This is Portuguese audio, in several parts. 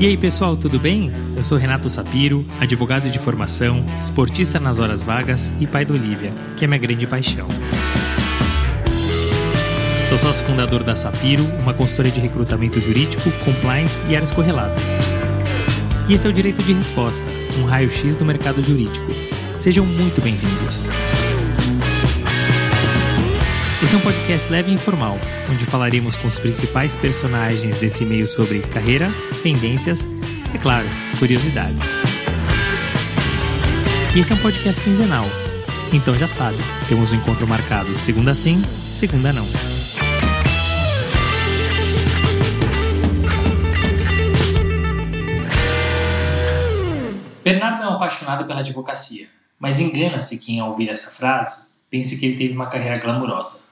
E aí, pessoal, tudo bem? Eu sou Renato Sapiro, advogado de formação, esportista nas horas vagas e pai da Olivia, que é minha grande paixão. Sou sócio fundador da Sapiro, uma consultoria de recrutamento jurídico, compliance e áreas correlatas. E esse é o Direito de Resposta, um raio-x do mercado jurídico. Sejam muito bem-vindos. Esse é um podcast leve e informal, onde falaremos com os principais personagens desse meio sobre carreira, tendências e, é claro, curiosidades. E esse é um podcast quinzenal, então já sabe, temos um encontro marcado segunda sim, segunda não. Bernardo é um apaixonado pela advocacia, mas engana-se quem ao ouvir essa frase pense que ele teve uma carreira glamurosa.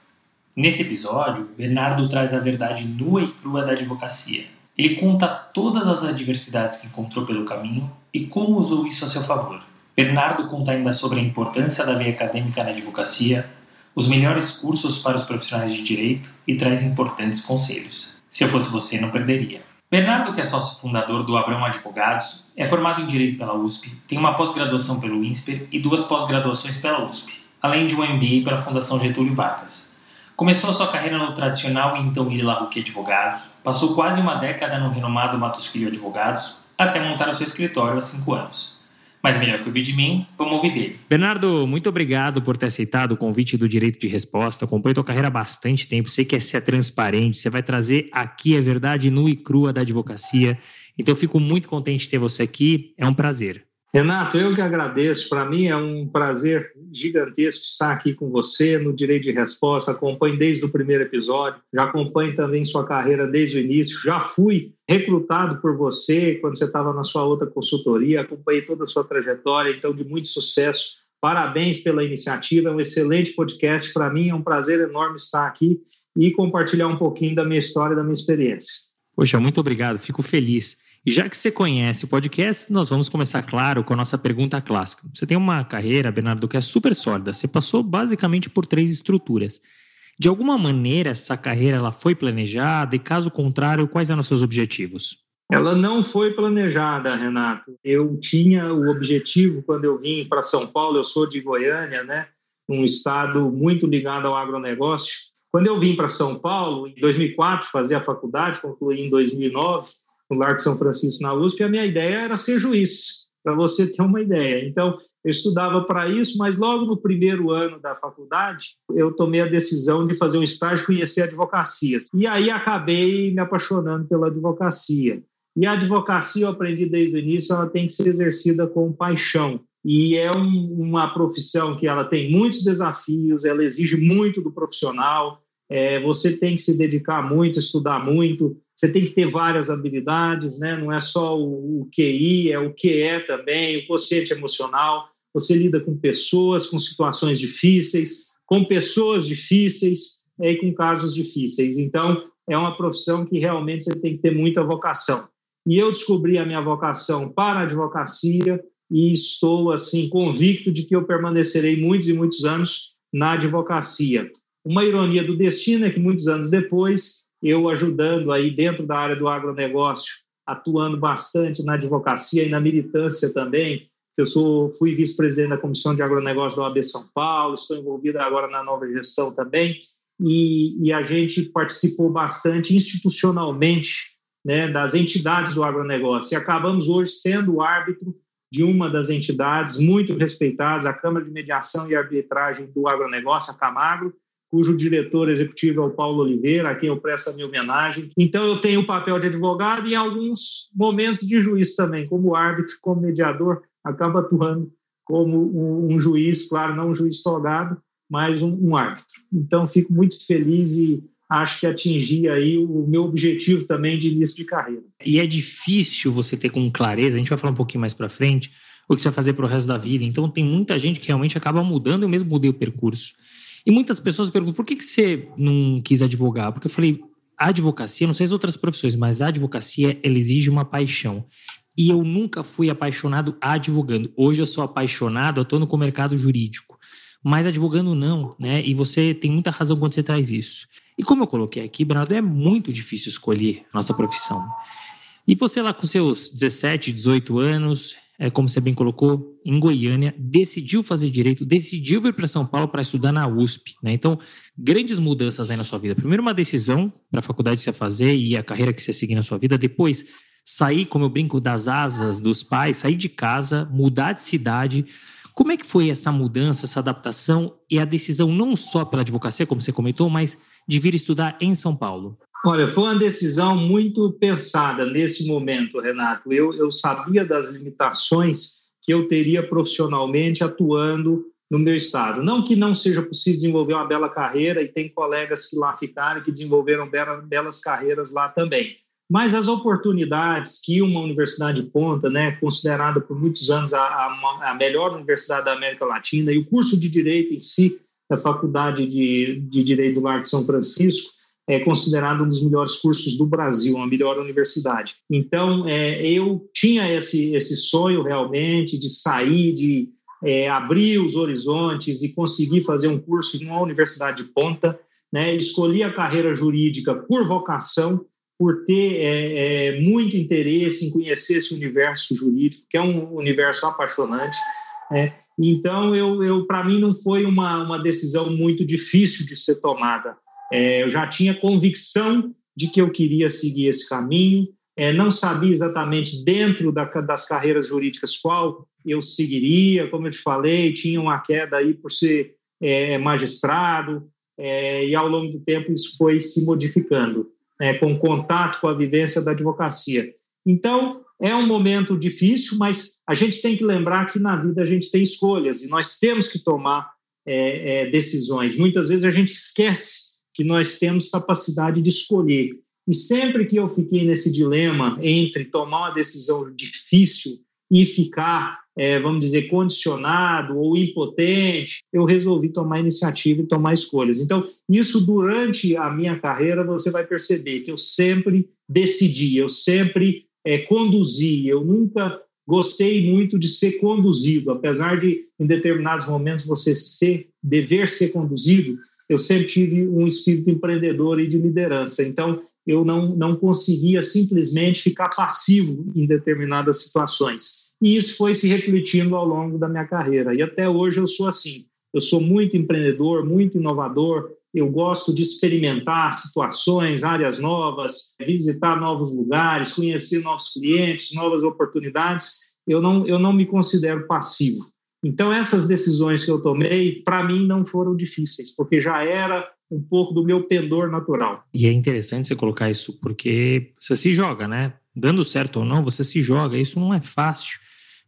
Nesse episódio, Bernardo traz a verdade nua e crua da advocacia. Ele conta todas as adversidades que encontrou pelo caminho e como usou isso a seu favor. Bernardo conta ainda sobre a importância da via acadêmica na advocacia, os melhores cursos para os profissionais de direito e traz importantes conselhos. Se eu fosse você, não perderia. Bernardo, que é sócio fundador do Abrão Advogados, é formado em Direito pela USP, tem uma pós-graduação pelo INSPER e duas pós-graduações pela USP, além de um MBA pela Fundação Getúlio Vargas. Começou sua carreira no tradicional e então Lila Huck Advogados, passou quase uma década no renomado Matos Filho Advogados, até montar o seu escritório há cinco anos. Mas melhor que ouvir de mim, vamos ouvir dele. Bernardo, muito obrigado por ter aceitado o convite do Direito de Resposta. Acompanho tua carreira há bastante tempo, sei que é ser transparente, você vai trazer aqui a verdade nua e crua da advocacia. Então, fico muito contente de ter você aqui, é um prazer. Renato, eu que agradeço. Para mim é um prazer gigantesco estar aqui com você no Direito de Resposta. Acompanho desde o primeiro episódio, já acompanho também sua carreira desde o início. Já fui recrutado por você quando você estava na sua outra consultoria, acompanhei toda a sua trajetória, então, de muito sucesso. Parabéns pela iniciativa, é um excelente podcast. Para mim é um prazer enorme estar aqui e compartilhar um pouquinho da minha história da minha experiência. Poxa, muito obrigado, fico feliz. E já que você conhece o podcast, nós vamos começar, claro, com a nossa pergunta clássica. Você tem uma carreira, Bernardo, que é super sólida. Você passou basicamente por três estruturas. De alguma maneira, essa carreira ela foi planejada e, caso contrário, quais eram os seus objetivos? Ela não foi planejada, Renato. Eu tinha o objetivo, quando eu vim para São Paulo, eu sou de Goiânia, né? um estado muito ligado ao agronegócio. Quando eu vim para São Paulo, em 2004, fazer a faculdade, concluí em 2009, no Largo São Francisco, na USP, a minha ideia era ser juiz, para você ter uma ideia. Então, eu estudava para isso, mas logo no primeiro ano da faculdade, eu tomei a decisão de fazer um estágio, conhecer a advocacia. E aí acabei me apaixonando pela advocacia. E a advocacia, eu aprendi desde o início, ela tem que ser exercida com paixão. E é um, uma profissão que ela tem muitos desafios, ela exige muito do profissional, é, você tem que se dedicar muito, estudar muito, você tem que ter várias habilidades, né? não é só o, o QI, é o QE também, o quociente emocional. Você lida com pessoas, com situações difíceis, com pessoas difíceis e com casos difíceis. Então, é uma profissão que realmente você tem que ter muita vocação. E eu descobri a minha vocação para a advocacia e estou assim convicto de que eu permanecerei muitos e muitos anos na advocacia. Uma ironia do destino é que muitos anos depois eu ajudando aí dentro da área do agronegócio, atuando bastante na advocacia e na militância também. Eu sou, fui vice-presidente da Comissão de Agronegócio da OAB São Paulo, estou envolvido agora na nova gestão também, e, e a gente participou bastante institucionalmente né, das entidades do agronegócio. E acabamos hoje sendo o árbitro de uma das entidades muito respeitadas, a Câmara de Mediação e Arbitragem do Agronegócio, a Camagro, cujo diretor executivo é o Paulo Oliveira, a quem eu presto a minha homenagem. Então, eu tenho o papel de advogado e, em alguns momentos, de juiz também, como árbitro, como mediador, acaba atuando como um, juiz, claro, não um juiz togado, mas um, um árbitro. Então, fico muito feliz e acho que atingi aí o meu objetivo também de início de carreira. E é difícil você ter com clareza, a gente vai falar um pouquinho mais para frente, o que você vai fazer para o resto da vida. Então, tem muita gente que realmente acaba mudando, eu mesmo mudei o percurso. E muitas pessoas perguntam por que, que você não quis advogar? Porque eu falei, a advocacia, não sei as outras profissões, mas a advocacia ela exige uma paixão. E eu nunca fui apaixonado advogando. Hoje eu sou apaixonado, atuando com o mercado jurídico. Mas advogando não, né? E você tem muita razão quando você traz isso. E como eu coloquei aqui, Bernardo, é muito difícil escolher nossa profissão. E você lá com seus 17, 18 anos, é, como você bem colocou, em Goiânia, decidiu fazer direito, decidiu vir para São Paulo para estudar na USP. Né? Então, grandes mudanças aí na sua vida. Primeiro, uma decisão para a faculdade que você fazer e a carreira que você seguir na sua vida. Depois, sair, como eu brinco, das asas dos pais, sair de casa, mudar de cidade. Como é que foi essa mudança, essa adaptação e a decisão não só pela advocacia, como você comentou, mas de vir estudar em São Paulo? Olha, foi uma decisão muito pensada nesse momento, Renato. Eu, eu sabia das limitações que eu teria profissionalmente atuando no meu estado. Não que não seja possível desenvolver uma bela carreira, e tem colegas que lá ficaram que desenvolveram belas carreiras lá também. Mas as oportunidades que uma universidade ponta, né, considerada por muitos anos a, a, a melhor universidade da América Latina, e o curso de Direito em si, da Faculdade de, de Direito do Lar de São Francisco, é considerado um dos melhores cursos do Brasil, a melhor universidade. Então, é, eu tinha esse, esse sonho realmente de sair, de é, abrir os horizontes e conseguir fazer um curso em uma universidade de ponta. Né? Escolhi a carreira jurídica por vocação, por ter é, é, muito interesse em conhecer esse universo jurídico, que é um universo apaixonante. Né? Então, eu, eu para mim, não foi uma, uma decisão muito difícil de ser tomada. É, eu já tinha convicção de que eu queria seguir esse caminho, é, não sabia exatamente dentro da, das carreiras jurídicas qual eu seguiria, como eu te falei, tinha uma queda aí por ser é, magistrado, é, e ao longo do tempo isso foi se modificando, né, com contato com a vivência da advocacia. Então, é um momento difícil, mas a gente tem que lembrar que na vida a gente tem escolhas e nós temos que tomar é, é, decisões. Muitas vezes a gente esquece que nós temos capacidade de escolher. E sempre que eu fiquei nesse dilema entre tomar uma decisão difícil e ficar, é, vamos dizer, condicionado ou impotente, eu resolvi tomar iniciativa e tomar escolhas. Então, isso durante a minha carreira, você vai perceber que eu sempre decidi, eu sempre é, conduzi, eu nunca gostei muito de ser conduzido, apesar de em determinados momentos você ser, dever ser conduzido, eu sempre tive um espírito empreendedor e de liderança. Então, eu não, não conseguia simplesmente ficar passivo em determinadas situações. E isso foi se refletindo ao longo da minha carreira. E até hoje eu sou assim. Eu sou muito empreendedor, muito inovador. Eu gosto de experimentar situações, áreas novas, visitar novos lugares, conhecer novos clientes, novas oportunidades. Eu não, eu não me considero passivo. Então, essas decisões que eu tomei, para mim, não foram difíceis, porque já era um pouco do meu pendor natural. E é interessante você colocar isso, porque você se joga, né? Dando certo ou não, você se joga. Isso não é fácil,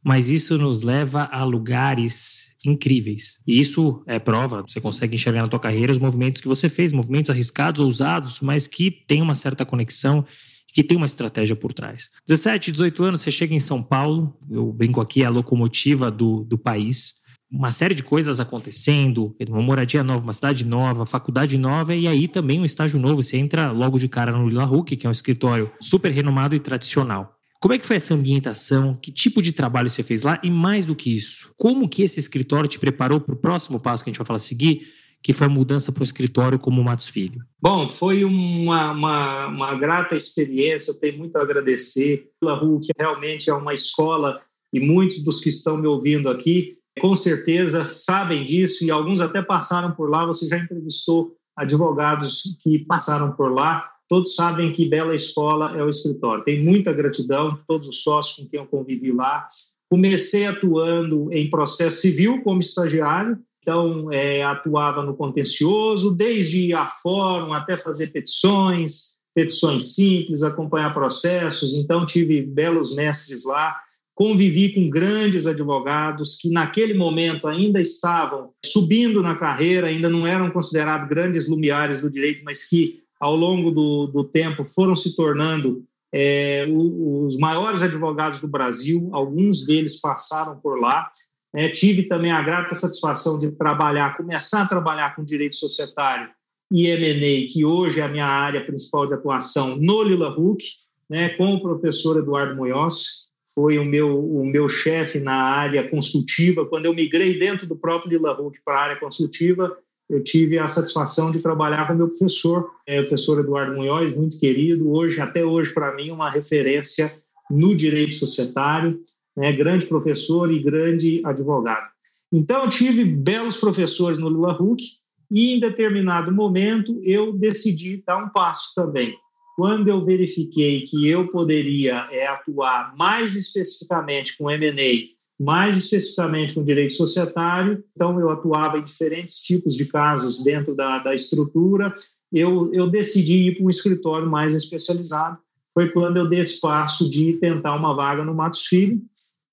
mas isso nos leva a lugares incríveis. E isso é prova, você consegue enxergar na tua carreira os movimentos que você fez, movimentos arriscados, ousados, mas que tem uma certa conexão que tem uma estratégia por trás. 17, 18 anos, você chega em São Paulo, eu brinco aqui, é a locomotiva do, do país, uma série de coisas acontecendo, uma moradia nova, uma cidade nova, faculdade nova, e aí também um estágio novo. Você entra logo de cara no Lila Huck, que é um escritório super renomado e tradicional. Como é que foi essa ambientação? Que tipo de trabalho você fez lá? E mais do que isso, como que esse escritório te preparou para o próximo passo que a gente vai falar seguir, que foi a mudança para o escritório como Matos Filho? Bom, foi uma, uma, uma grata experiência, eu tenho muito a agradecer. La Rue, que realmente é uma escola, e muitos dos que estão me ouvindo aqui, com certeza sabem disso, e alguns até passaram por lá. Você já entrevistou advogados que passaram por lá, todos sabem que bela escola é o escritório. Tem muita gratidão, todos os sócios com quem eu convivi lá. Comecei atuando em processo civil como estagiário, então, é, atuava no contencioso, desde a fórum até fazer petições, petições simples, acompanhar processos. Então, tive belos mestres lá. Convivi com grandes advogados que, naquele momento, ainda estavam subindo na carreira, ainda não eram considerados grandes lumiares do direito, mas que, ao longo do, do tempo, foram se tornando é, os maiores advogados do Brasil. Alguns deles passaram por lá. É, tive também a grata satisfação de trabalhar, começar a trabalhar com direito societário e M&A, que hoje é a minha área principal de atuação no Lila Huck, né, com o professor Eduardo Moyos, foi o meu, o meu chefe na área consultiva. Quando eu migrei dentro do próprio Lila Huck para a área consultiva, eu tive a satisfação de trabalhar com meu professor, é, o professor Eduardo Munhoz, muito querido, hoje, até hoje, para mim, uma referência no direito societário, né, grande professor e grande advogado. Então, eu tive belos professores no Lula Huck e, em determinado momento, eu decidi dar um passo também. Quando eu verifiquei que eu poderia é, atuar mais especificamente com M&A mais especificamente com direito societário. Então, eu atuava em diferentes tipos de casos dentro da, da estrutura. Eu, eu decidi ir para um escritório mais especializado. Foi quando eu dei esse passo de tentar uma vaga no Matos Filho.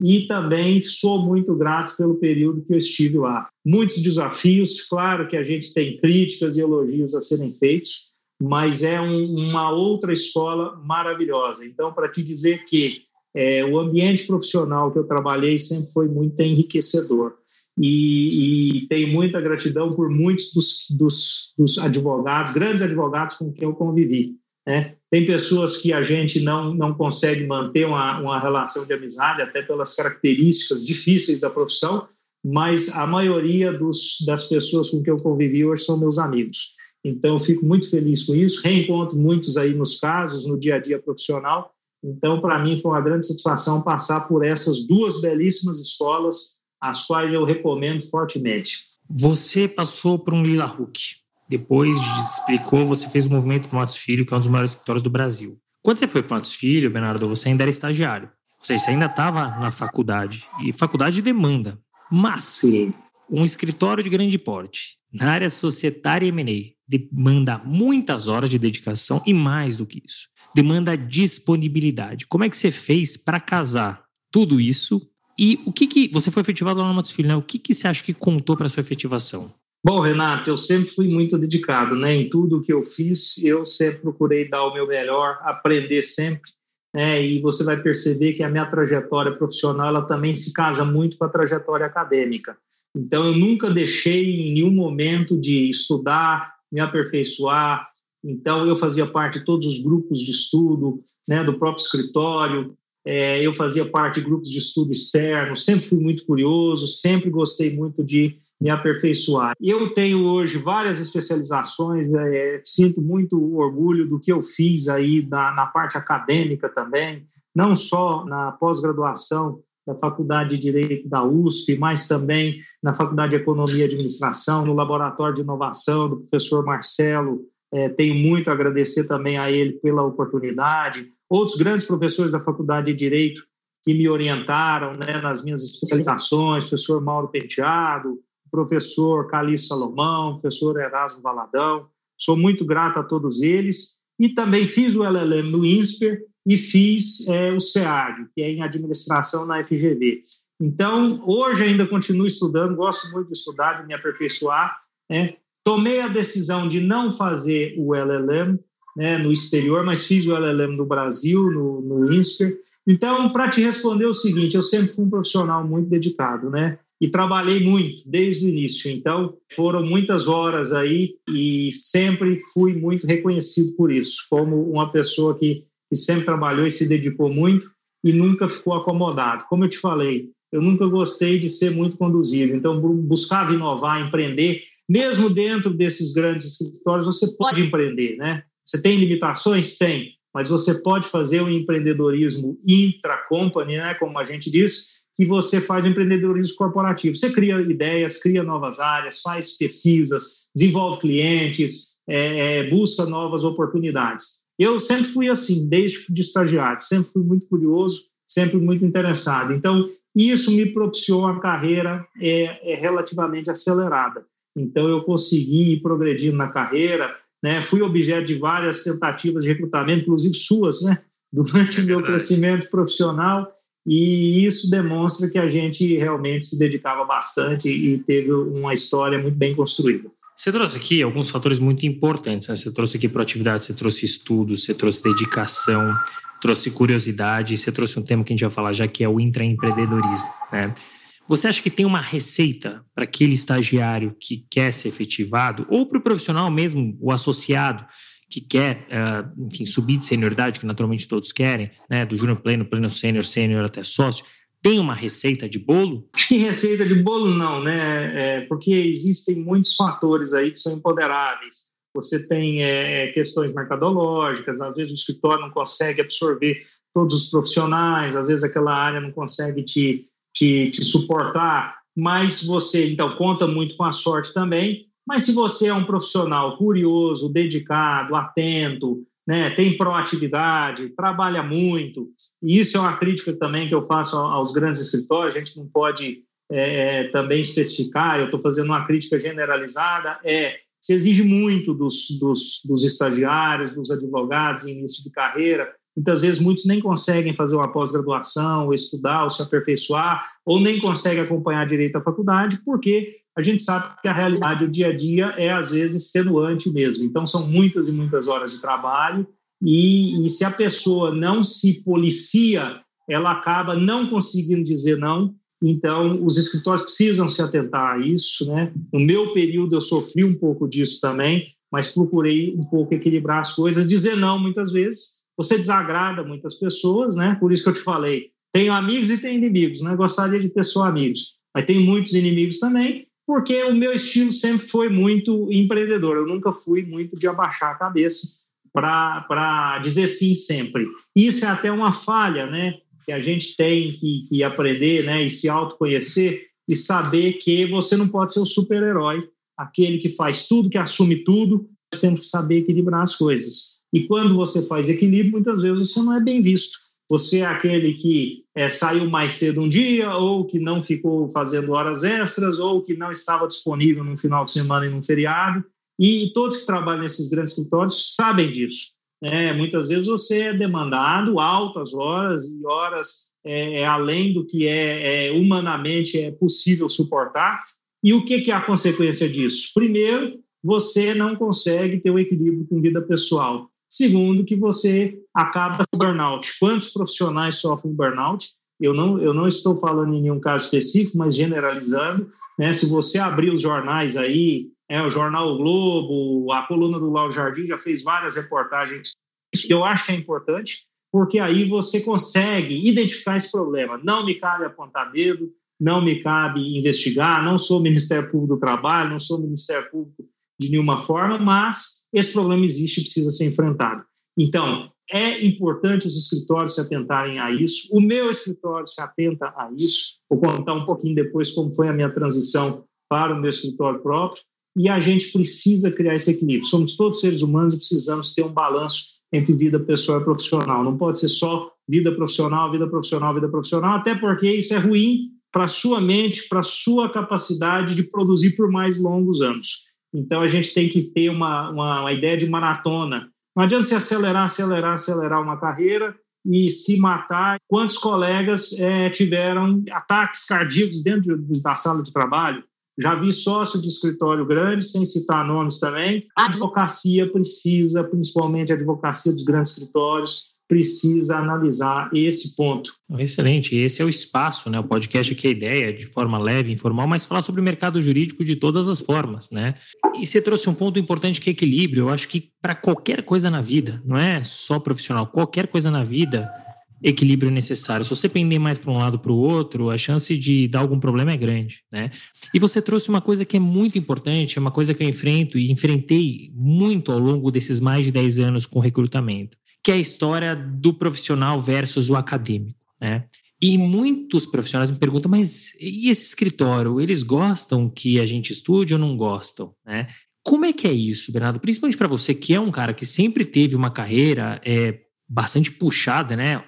E também sou muito grato pelo período que eu estive lá. Muitos desafios, claro que a gente tem críticas e elogios a serem feitos, mas é um, uma outra escola maravilhosa. Então, para te dizer que é, o ambiente profissional que eu trabalhei sempre foi muito enriquecedor. E, e tenho muita gratidão por muitos dos, dos, dos, advogados, grandes advogados com quem eu convivi. Né? Tem pessoas que a gente não, não consegue manter uma, uma relação de amizade, até pelas características difíceis da profissão, mas a maioria dos, das pessoas com quem eu convivi hoje são meus amigos. Então, eu fico muito feliz com isso. Reencontro muitos aí nos casos, no dia a dia profissional, então, para mim, foi uma grande satisfação passar por essas duas belíssimas escolas, as quais eu recomendo fortemente. Você passou por um Lila Hook. Depois explicou, você fez o movimento Matos Filho, que é um dos maiores escritórios do Brasil. Quando você foi para o Matos Filho, Bernardo, você ainda era estagiário. Ou seja, você ainda estava na faculdade. E faculdade demanda. Mas Sim. um escritório de grande porte, na área societária e M&A, demanda muitas horas de dedicação e mais do que isso demanda disponibilidade. Como é que você fez para casar tudo isso? E o que, que você foi efetivado lá no Matos Filho, né? O que, que você acha que contou para sua efetivação? Bom, Renato, eu sempre fui muito dedicado, né? Em tudo que eu fiz, eu sempre procurei dar o meu melhor, aprender sempre, né? E você vai perceber que a minha trajetória profissional ela também se casa muito com a trajetória acadêmica. Então, eu nunca deixei em nenhum momento de estudar, me aperfeiçoar, então, eu fazia parte de todos os grupos de estudo né, do próprio escritório, é, eu fazia parte de grupos de estudo externo, sempre fui muito curioso, sempre gostei muito de me aperfeiçoar. Eu tenho hoje várias especializações, é, sinto muito orgulho do que eu fiz aí na, na parte acadêmica também, não só na pós-graduação da Faculdade de Direito da USP, mas também na Faculdade de Economia e Administração, no Laboratório de Inovação do professor Marcelo é, tenho muito a agradecer também a ele pela oportunidade. Outros grandes professores da Faculdade de Direito que me orientaram né, nas minhas especializações, professor Mauro Penteado, professor Calixto Salomão, professor Erasmo Valadão. Sou muito grato a todos eles. E também fiz o LLM no INSPER e fiz é, o SEAG, que é em administração na FGV. Então, hoje ainda continuo estudando, gosto muito de estudar, de me aperfeiçoar. Né? Tomei a decisão de não fazer o LLM né, no exterior, mas fiz o LLM no Brasil, no, no INSPER. Então, para te responder o seguinte, eu sempre fui um profissional muito dedicado, né? E trabalhei muito desde o início. Então, foram muitas horas aí e sempre fui muito reconhecido por isso, como uma pessoa que, que sempre trabalhou e se dedicou muito e nunca ficou acomodado. Como eu te falei, eu nunca gostei de ser muito conduzido. Então, buscava inovar, empreender mesmo dentro desses grandes escritórios, você pode empreender, né? Você tem limitações? Tem, mas você pode fazer o empreendedorismo intra-company, né, como a gente diz, que você faz empreendedorismo corporativo. Você cria ideias, cria novas áreas, faz pesquisas, desenvolve clientes, é, é, busca novas oportunidades. Eu sempre fui assim, desde de estagiário, sempre fui muito curioso, sempre muito interessado. Então, isso me propiciou uma carreira é, é relativamente acelerada. Então, eu consegui ir progredindo na carreira, né? fui objeto de várias tentativas de recrutamento, inclusive suas, né? durante o meu crescimento profissional, e isso demonstra que a gente realmente se dedicava bastante e teve uma história muito bem construída. Você trouxe aqui alguns fatores muito importantes. Né? Você trouxe aqui proatividade, você trouxe estudo, você trouxe dedicação, trouxe curiosidade, você trouxe um tema que a gente vai falar já que é o intraempreendedorismo. Né? Você acha que tem uma receita para aquele estagiário que quer ser efetivado, ou para o profissional mesmo, o associado, que quer, uh, enfim, subir de senioridade, que naturalmente todos querem, né, do júnior pleno, pleno sênior, sênior até sócio, Tem uma receita de bolo? Que receita de bolo não, né? É, porque existem muitos fatores aí que são imponderáveis. Você tem é, questões mercadológicas, às vezes o escritório não consegue absorver todos os profissionais, às vezes aquela área não consegue te, te, te suportar, mas você, então, conta muito com a sorte também. Mas se você é um profissional curioso, dedicado, atento, né, tem proatividade, trabalha muito, e isso é uma crítica também que eu faço aos grandes escritórios, a gente não pode é, é também especificar, eu estou fazendo uma crítica generalizada, é se exige muito dos, dos, dos estagiários, dos advogados em início de carreira, Muitas vezes muitos nem conseguem fazer uma pós-graduação, ou estudar, ou se aperfeiçoar, ou nem conseguem acompanhar direito à faculdade, porque a gente sabe que a realidade, o dia a dia, é às vezes extenuante mesmo. Então, são muitas e muitas horas de trabalho, e, e se a pessoa não se policia, ela acaba não conseguindo dizer não. Então, os escritórios precisam se atentar a isso. Né? No meu período, eu sofri um pouco disso também, mas procurei um pouco equilibrar as coisas, dizer não muitas vezes, você desagrada muitas pessoas, né? Por isso que eu te falei, tenho amigos e tenho inimigos, né? Gostaria de ter só amigos, mas tenho muitos inimigos também, porque o meu estilo sempre foi muito empreendedor. Eu nunca fui muito de abaixar a cabeça para dizer sim sempre. Isso é até uma falha, né? Que a gente tem que, que aprender, né? E se autoconhecer e saber que você não pode ser o super-herói, aquele que faz tudo, que assume tudo. Nós temos que saber equilibrar as coisas. E quando você faz equilíbrio, muitas vezes você não é bem visto. Você é aquele que é, saiu mais cedo um dia, ou que não ficou fazendo horas extras, ou que não estava disponível num final de semana e num feriado. E todos que trabalham nesses grandes escritórios sabem disso. É, muitas vezes você é demandado altas horas e horas é, é além do que é, é, humanamente é possível suportar. E o que, que é a consequência disso? Primeiro, você não consegue ter um equilíbrio com vida pessoal. Segundo, que você acaba com burnout. Quantos profissionais sofrem burnout? Eu não, eu não estou falando em nenhum caso específico, mas generalizando. Né? Se você abrir os jornais aí, é, o Jornal o Globo, a coluna do Lauro Jardim já fez várias reportagens. Isso eu acho que é importante, porque aí você consegue identificar esse problema. Não me cabe apontar dedo, não me cabe investigar, não sou Ministério Público do Trabalho, não sou Ministério Público de nenhuma forma, mas esse problema existe e precisa ser enfrentado. Então, é importante os escritórios se atentarem a isso. O meu escritório se atenta a isso. Vou contar um pouquinho depois como foi a minha transição para o meu escritório próprio. E a gente precisa criar esse equilíbrio. Somos todos seres humanos e precisamos ter um balanço entre vida pessoal e profissional. Não pode ser só vida profissional, vida profissional, vida profissional, até porque isso é ruim para a sua mente, para a sua capacidade de produzir por mais longos anos. Então a gente tem que ter uma, uma, uma ideia de maratona. Não adianta se acelerar, acelerar, acelerar uma carreira e se matar. Quantos colegas é, tiveram ataques cardíacos dentro da sala de trabalho? Já vi sócio de escritório grande, sem citar nomes também. A advocacia precisa, principalmente a advocacia dos grandes escritórios, precisa analisar esse ponto. Excelente. Esse é o espaço, né? O podcast aqui é a ideia, de forma leve, informal, mas falar sobre o mercado jurídico de todas as formas, né? E você trouxe um ponto importante que é equilíbrio. Eu acho que para qualquer coisa na vida, não é só profissional, qualquer coisa na vida, equilíbrio necessário. Se você pender mais para um lado para o outro, a chance de dar algum problema é grande, né? E você trouxe uma coisa que é muito importante, é uma coisa que eu enfrento e enfrentei muito ao longo desses mais de 10 anos com recrutamento que é a história do profissional versus o acadêmico, né? E muitos profissionais me perguntam, mas e esse escritório? Eles gostam que a gente estude ou não gostam, né? Como é que é isso, Bernardo? Principalmente para você que é um cara que sempre teve uma carreira é, bastante puxada, né?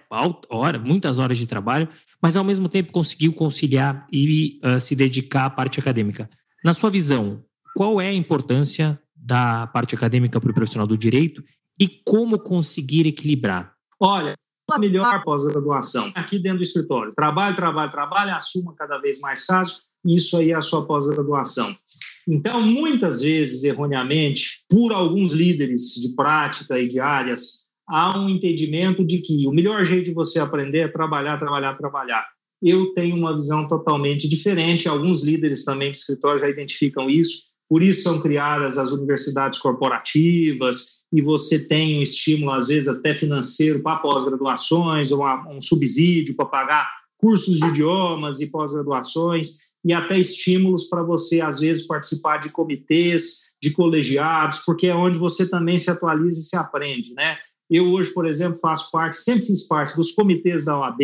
Hora, muitas horas de trabalho, mas ao mesmo tempo conseguiu conciliar e uh, se dedicar à parte acadêmica. Na sua visão, qual é a importância da parte acadêmica para o profissional do direito e como conseguir equilibrar? Olha, a melhor pós-graduação aqui dentro do escritório. Trabalho, trabalho, trabalho, assuma cada vez mais casos, isso aí é a sua pós-graduação. Então, muitas vezes, erroneamente, por alguns líderes de prática e de áreas, há um entendimento de que o melhor jeito de você aprender é trabalhar, trabalhar, trabalhar. Eu tenho uma visão totalmente diferente, alguns líderes também de escritório já identificam isso, por isso são criadas as universidades corporativas e você tem um estímulo, às vezes até financeiro, para pós-graduações, ou um subsídio para pagar cursos de idiomas e pós-graduações e até estímulos para você, às vezes, participar de comitês, de colegiados, porque é onde você também se atualiza e se aprende, né? Eu hoje, por exemplo, faço parte, sempre fiz parte dos comitês da OAB,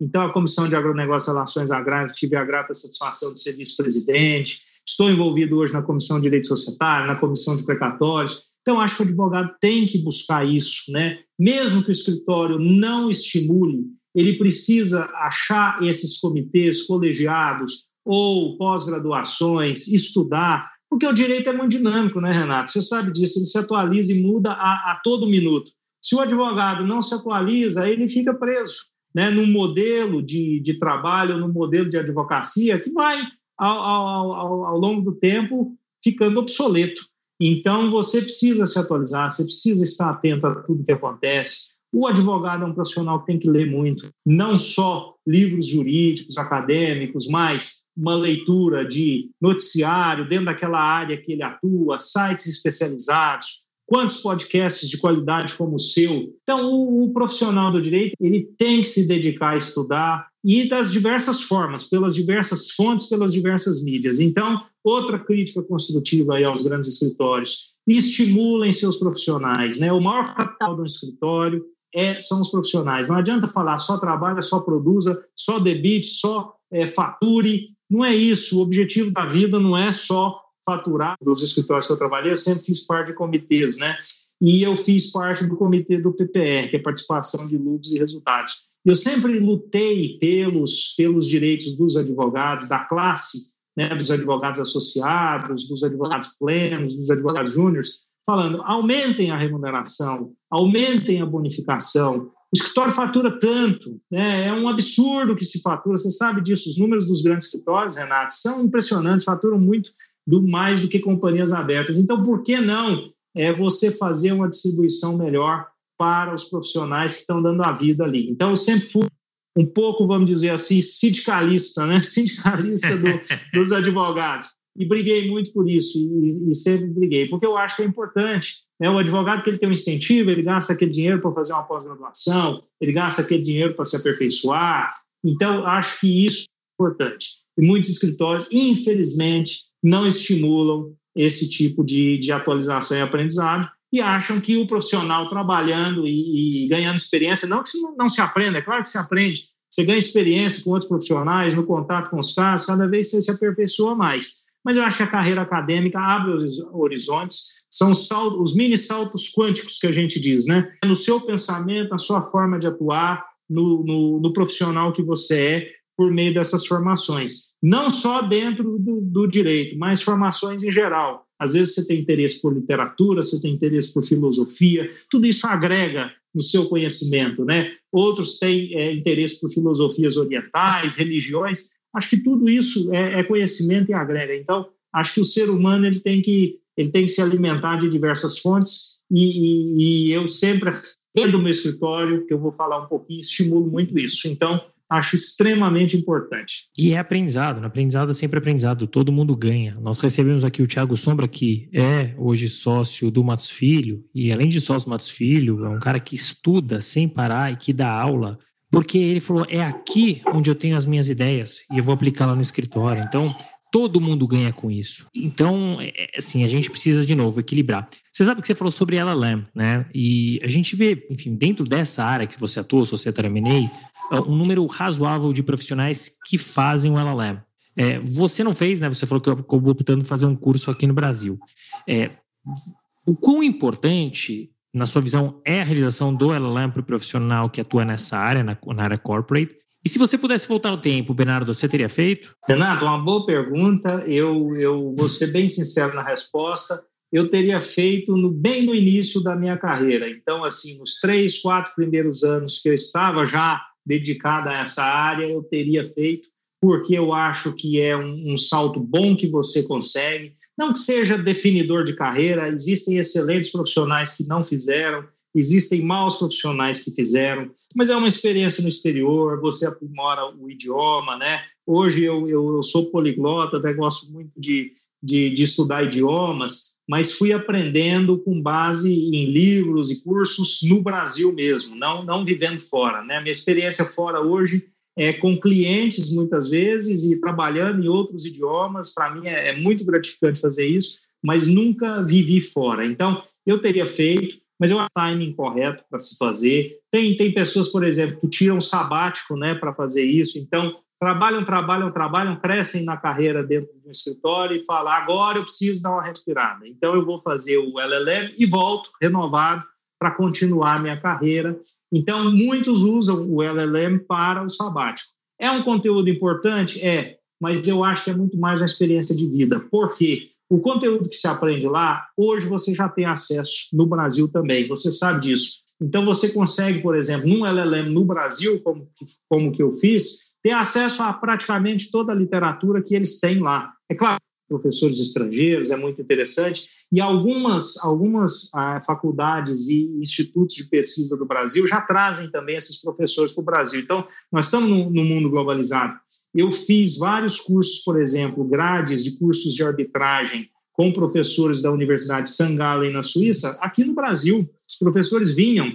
então a Comissão de Agronegócio e Relações Agrárias, tive a grata satisfação de ser vice-presidente, estou envolvido hoje na Comissão de Direito Societário, na Comissão de Precatórios, então acho que o advogado tem que buscar isso, né? Mesmo que o escritório não estimule, ele precisa achar esses comitês colegiados ou pós-graduações, estudar, porque o direito é muito dinâmico, né, Renato? Você sabe disso, ele se atualiza e muda a, a todo minuto. Se o advogado não se atualiza, ele fica preso né, num modelo de, de trabalho, num modelo de advocacia que vai, ao, ao, ao, ao longo do tempo, ficando obsoleto. Então, você precisa se atualizar, você precisa estar atento a tudo que acontece. O advogado é um profissional que tem que ler muito, não só livros jurídicos, acadêmicos, mas uma leitura de noticiário dentro daquela área que ele atua, sites especializados, quantos podcasts de qualidade como o seu. Então, o, o, profissional do direito ele tem que se dedicar a estudar e das diversas formas, pelas diversas fontes, pelas diversas mídias. Então, outra crítica construtiva aí aos grandes escritórios: estimulem seus profissionais. Né? O maior capital do escritório é, são os profissionais. Não adianta falar só trabalha, só produza, só debite, só é, fature. Não é isso. O objetivo da vida não é só faturar. Dos escritórios que eu trabalhei, eu sempre fiz parte de comitês, né? E eu fiz parte do comitê do PPR, que é participação de lucros e resultados. Eu sempre lutei pelos, pelos direitos dos advogados, da classe, né, dos advogados associados, dos advogados plenos, dos advogados júniores, falando: aumentem a remuneração, aumentem a bonificação. O escritório fatura tanto, né? é um absurdo que se fatura, você sabe disso. Os números dos grandes escritórios, Renato, são impressionantes, faturam muito do mais do que companhias abertas. Então, por que não é você fazer uma distribuição melhor para os profissionais que estão dando a vida ali? Então, eu sempre fui um pouco, vamos dizer assim, sindicalista, né? Sindicalista do, dos advogados e briguei muito por isso e, e, sempre briguei, porque eu acho que é importante. Né? O advogado que ele tem um incentivo, ele gasta aquele dinheiro para fazer uma pós-graduação, ele gasta aquele dinheiro para se aperfeiçoar. Então, acho que isso é importante. E muitos escritórios, infelizmente, não estimulam esse tipo de, de atualização e aprendizado e acham que o profissional trabalhando e, e ganhando experiência, não que não, não se aprenda, é claro que se aprende, você ganha experiência com outros profissionais, no contato com os casos, cada vez você se aperfeiçoa mais mas eu acho que a carreira acadêmica abre os horizontes, são os, saltos, os mini saltos quânticos que a gente diz, né? No seu pensamento, na sua forma de atuar, no, no, no profissional que você é, por meio dessas formações. Não só dentro do, do, direito, mas formações em geral. Às vezes você tem interesse por literatura, você tem interesse por filosofia, tudo isso agrega no seu conhecimento, né? Outros têm é, interesse por filosofias orientais, religiões, Acho que tudo isso é, é conhecimento e agrega. Então, acho que o ser humano ele tem que ele tem que se alimentar de diversas fontes e, e, e eu sempre dentro do meu escritório que eu vou falar um pouquinho estimulo muito isso. Então acho extremamente importante. E é aprendizado, né? aprendizado é sempre aprendizado, todo mundo ganha. Nós recebemos aqui o Thiago Sombra, que é hoje sócio do Matos Filho, e além de sócio do Matos Filho, é um cara que estuda sem parar e que dá aula porque ele falou: é aqui onde eu tenho as minhas ideias e eu vou aplicar lá no escritório. Então, todo mundo ganha com isso. Então, é, é, assim, a gente precisa, de novo, equilibrar. Você sabe que você falou sobre LLM, né? E a gente vê, enfim, dentro dessa área que você atua, Societário M&A, é, um número razoável de profissionais que fazem o LLM. É, você não fez, né? Você falou que acabou optando fazer um curso aqui no Brasil. É, o quão importante na sua visão, é a realização do LLM para o profissional que atua nessa área, na, na, área corporate? E se você pudesse voltar no tempo, Bernardo, você teria feito? Renato, uma boa pergunta. Eu, eu vou ser bem sincero na resposta. Eu teria feito no, bem no início da minha carreira. Então, assim, nos três, quatro primeiros anos que eu estava já dedicada a essa área, eu teria feito, porque eu acho que é um, um salto bom que você consegue não que seja definidor de carreira, existem excelentes profissionais que não fizeram, existem maus profissionais que fizeram, mas é uma experiência no exterior, você aprimora o idioma, né? Hoje eu, eu, eu sou poliglota, até gosto muito de, de, de, estudar idiomas, mas fui aprendendo com base em livros e cursos no Brasil mesmo, não, não vivendo fora, né? Minha experiência fora hoje é, com clientes muitas vezes e trabalhando em outros idiomas. Para mim é, é, muito gratificante fazer isso, mas nunca vivi fora. Então, eu teria feito, mas acho o timing correto para se fazer. Tem, tem pessoas, por exemplo, que tiram sabático né, para fazer isso. Então, trabalham, trabalham, trabalham, crescem na carreira dentro de um escritório e falam: agora eu preciso dar uma respirada. Então, eu vou fazer o LLM e volto renovado para continuar minha carreira. Então, muitos usam o LLM para o sabático. É um conteúdo importante? É, mas eu acho que é muito mais uma experiência de vida. Por quê? O conteúdo que se aprende lá, hoje você já tem acesso no Brasil também, você sabe disso. Então, você consegue, por exemplo, num LLM no Brasil, como, como que eu fiz, ter acesso a praticamente toda a literatura que eles têm lá. É claro, professores estrangeiros, é muito interessante, e algumas, algumas ah, faculdades e institutos de pesquisa do Brasil já trazem também esses professores para o Brasil. Então, nós estamos no, no mundo globalizado. Eu fiz vários cursos, por exemplo, grades de cursos de arbitragem com professores da Universidade St. Gallen, na Suíça, aqui no Brasil. Os professores vinham.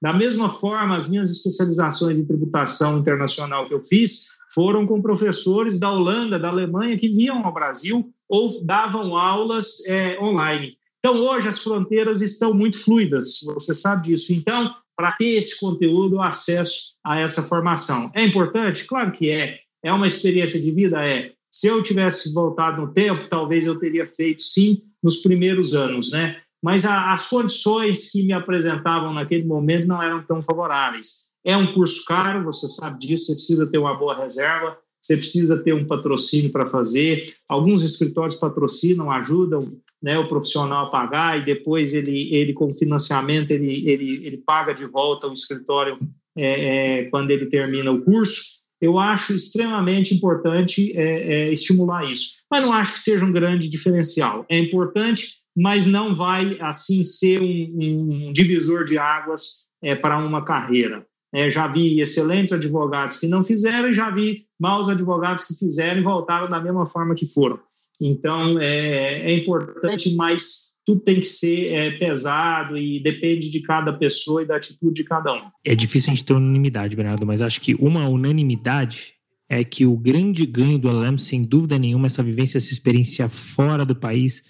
Da mesma forma, as minhas especializações em tributação internacional que eu fiz foram com professores da Holanda, da Alemanha, que vinham ao Brasil ou davam aulas é, online. Então, hoje, as fronteiras estão muito fluidas, você sabe disso. Então, para ter esse conteúdo, acesso a essa formação. É importante? Claro que é. É uma experiência de vida? É. Se eu tivesse voltado no tempo, talvez eu teria feito sim nos primeiros anos, né? Mas a, as condições que me apresentavam naquele momento não eram tão favoráveis. É um curso caro, você sabe disso, você precisa ter uma boa reserva, você precisa ter um patrocínio para fazer. Alguns escritórios patrocinam, ajudam né, o profissional a pagar e depois ele, ele com financiamento, ele, ele, ele paga de volta o escritório é, é, quando ele termina o curso eu acho extremamente importante é, é, estimular isso. Mas não acho que seja um grande diferencial. É importante, mas não vai assim ser um, um divisor de águas é, para uma carreira. É, já vi excelentes advogados que não fizeram e já vi maus advogados que fizeram e voltaram da mesma forma que foram. Então, é, é importante, mas tudo tem que ser é, pesado e depende de cada pessoa e da atitude de cada um. É difícil a gente ter unanimidade, Bernardo, mas acho que uma unanimidade é que o grande ganho do LLM, sem dúvida nenhuma, é essa vivência, essa experiência fora do país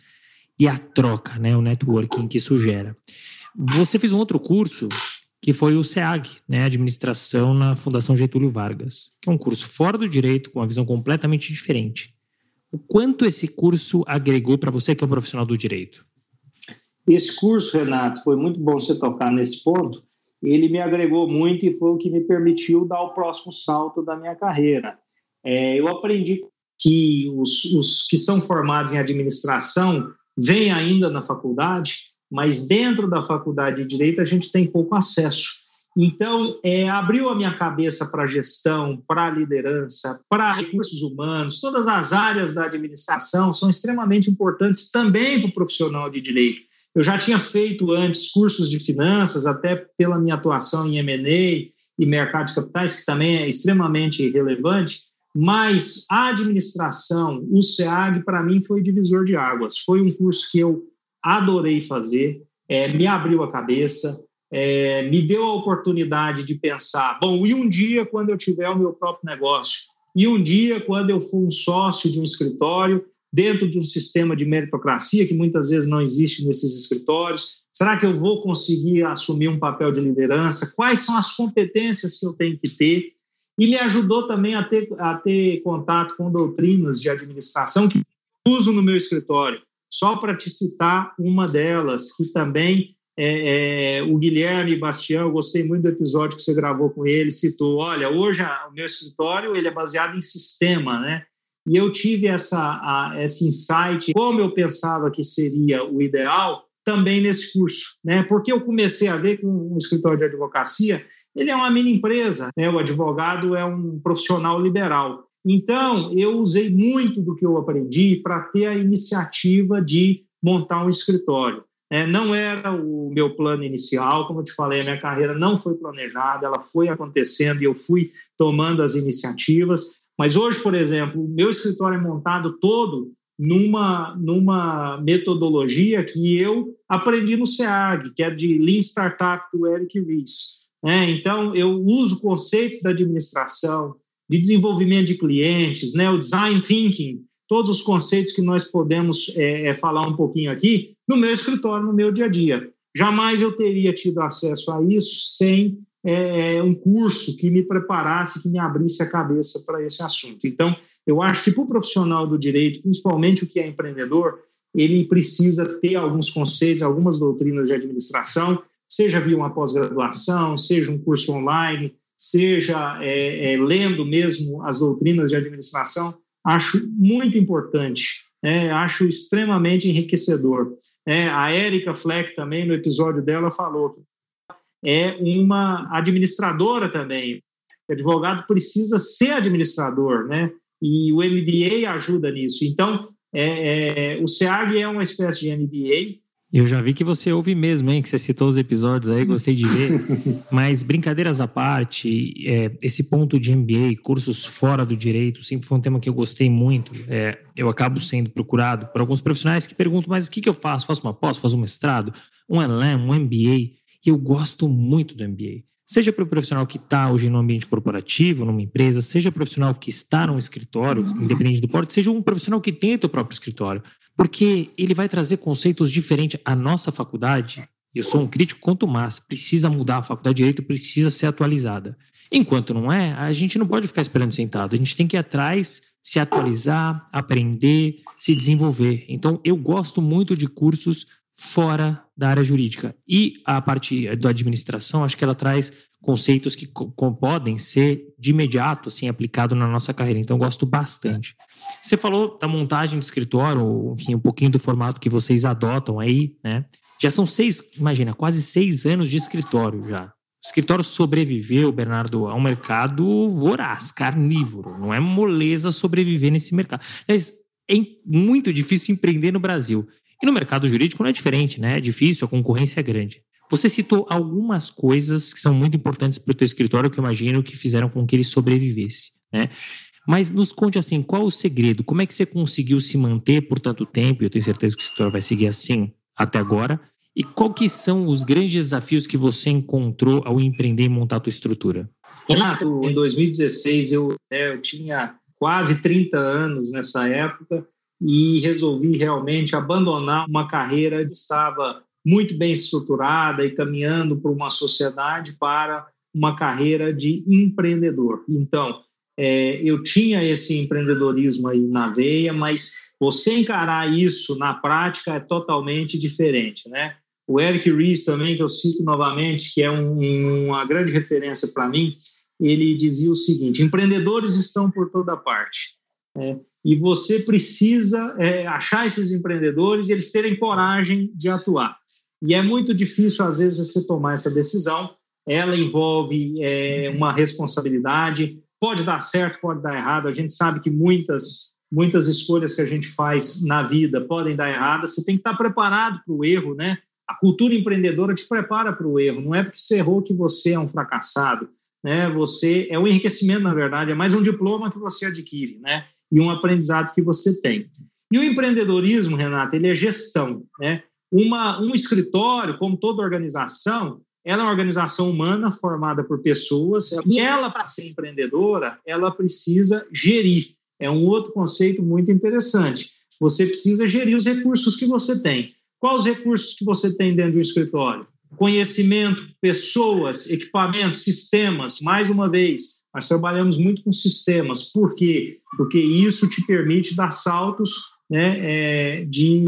e a troca, né, o networking que isso gera. Você fez um outro curso que foi o SEAG, né, Administração na Fundação Getúlio Vargas, que é um curso fora do direito, com uma visão completamente diferente. O quanto esse curso agregou para você que é um profissional do direito? Esse curso, Renato, foi muito bom você tocar nesse ponto. Ele me agregou muito e foi o que me permitiu dar o próximo salto da minha carreira. É, eu aprendi que os, os que são formados em administração vêm ainda na faculdade, mas dentro da faculdade de direito a gente tem pouco acesso. Então, é, abriu a minha cabeça para gestão, para liderança, para recursos humanos, todas as áreas da administração são extremamente importantes também para o profissional de direito. Eu já tinha feito antes cursos de finanças, até pela minha atuação em M&A e mercado de capitais, que também é extremamente relevante, mas a administração, o SEAG, para mim foi divisor de águas. Foi um curso que eu adorei fazer, é, me abriu a cabeça, é, me deu a oportunidade de pensar, bom, e um dia quando eu tiver o meu próprio negócio? E um dia quando eu for um sócio de um escritório, dentro de um sistema de meritocracia que muitas vezes não existe nesses escritórios? Será que eu vou conseguir assumir um papel de liderança? Quais são as competências que eu tenho que ter? E me ajudou também a ter, a ter contato com doutrinas de administração que uso no meu escritório. Só para te citar uma delas, que também é, é, o Guilherme Bastião, eu gostei muito do episódio que você gravou com ele, citou, olha, hoje a, o meu escritório ele é baseado em sistema, né? E eu tive essa, a, esse insight, como eu pensava que seria o ideal, também nesse curso, né? Porque eu comecei a ver que um escritório de advocacia, ele é uma mini empresa, né? O advogado é um profissional liberal. Então, eu usei muito do que eu aprendi para ter a iniciativa de montar um escritório. É, não era o meu plano inicial, como eu te falei, a minha carreira não foi planejada, ela foi acontecendo e eu fui tomando as iniciativas. Mas hoje, por exemplo, o meu escritório é montado todo numa, numa metodologia que eu aprendi no SEAG, que é de Lean Startup do Eric Ries. É, então, eu uso conceitos da administração, de desenvolvimento de clientes, né, o design thinking, todos os conceitos que nós podemos é, é, falar um pouquinho aqui no meu escritório, no meu dia a dia. Jamais eu teria tido acesso a isso sem é, um curso que me preparasse, que me abrisse a cabeça para esse assunto. Então, eu acho que para o profissional do direito, principalmente o que é empreendedor, ele precisa ter alguns conceitos, algumas doutrinas de administração, seja via uma pós-graduação, seja um curso online, seja é, é, lendo mesmo as doutrinas de administração, acho muito importante, é, acho extremamente enriquecedor. É, a Érica Fleck também, no episódio dela, falou que é uma administradora também. O advogado precisa ser administrador, né? E o MBA ajuda nisso. Então, é, é, o SEAG é uma espécie de MBA, eu já vi que você ouve mesmo, hein? Que você citou os episódios aí, gostei de ver. Mas brincadeiras à parte, é, esse ponto de MBA, cursos fora do direito, sempre foi um tema que eu gostei muito. É, eu acabo sendo procurado por alguns profissionais que perguntam: mas o que, que eu faço? Faço uma pós, faço um mestrado, um LM, um MBA? E eu gosto muito do MBA. Seja para o profissional que está hoje no ambiente corporativo, numa empresa, seja profissional que está num escritório, independente do porte, seja um profissional que tem o próprio escritório porque ele vai trazer conceitos diferentes. A nossa faculdade, eu sou um crítico quanto mais, precisa mudar, a faculdade de Direito precisa ser atualizada. Enquanto não é, a gente não pode ficar esperando sentado, a gente tem que ir atrás, se atualizar, aprender, se desenvolver. Então, eu gosto muito de cursos fora da área jurídica. E a parte da administração, acho que ela traz conceitos que podem ser de imediato assim aplicado na nossa carreira. Então, gosto bastante. Você falou da montagem do escritório, enfim, um pouquinho do formato que vocês adotam aí, né? Já são seis, imagina, quase seis anos de escritório já. O escritório sobreviveu, Bernardo, a um mercado voraz, carnívoro. Não é moleza sobreviver nesse mercado. Mas é muito difícil empreender no Brasil. E no mercado jurídico não é diferente, né? É difícil, a concorrência é grande. Você citou algumas coisas que são muito importantes para o teu escritório, que eu imagino que fizeram com que ele sobrevivesse, né? Mas nos conte assim, qual o segredo? Como é que você conseguiu se manter por tanto tempo? Eu tenho certeza que o setor vai seguir assim até agora. E qual que são os grandes desafios que você encontrou ao empreender e montar a tua estrutura? Renato, em 2016 eu, é, eu tinha quase 30 anos nessa época e resolvi realmente abandonar uma carreira que estava muito bem estruturada e caminhando para uma sociedade para uma carreira de empreendedor. Então, é, eu tinha esse empreendedorismo aí na veia, mas você encarar isso na prática é totalmente diferente, né? O Eric Ries também, que eu cito novamente, que é um, uma grande referência para mim, ele dizia o seguinte: empreendedores estão por toda parte. É, e você precisa é, achar esses empreendedores e eles terem coragem de atuar. E é muito difícil, às vezes, você tomar essa decisão. Ela envolve é, uma responsabilidade, Pode dar certo, pode dar errado. A gente sabe que muitas muitas escolhas que a gente faz na vida podem dar errado. Você tem que estar preparado para o erro, né? A cultura empreendedora te prepara para o erro. Não é porque você errou que você é um fracassado, né? Você é um enriquecimento, na verdade, é mais um diploma que você adquire, né? E um aprendizado que você tem. E o empreendedorismo, Renato, ele é gestão, né? Uma, um escritório, como toda organização, ela é uma organização humana formada por pessoas e ela, para ser empreendedora, ela precisa gerir. É um outro conceito muito interessante. Você precisa gerir os recursos que você tem. Quais os recursos que você tem dentro de um escritório? Conhecimento, pessoas, equipamentos, sistemas. Mais uma vez, nós trabalhamos muito com sistemas. Por quê? Porque isso te permite dar saltos né, é, de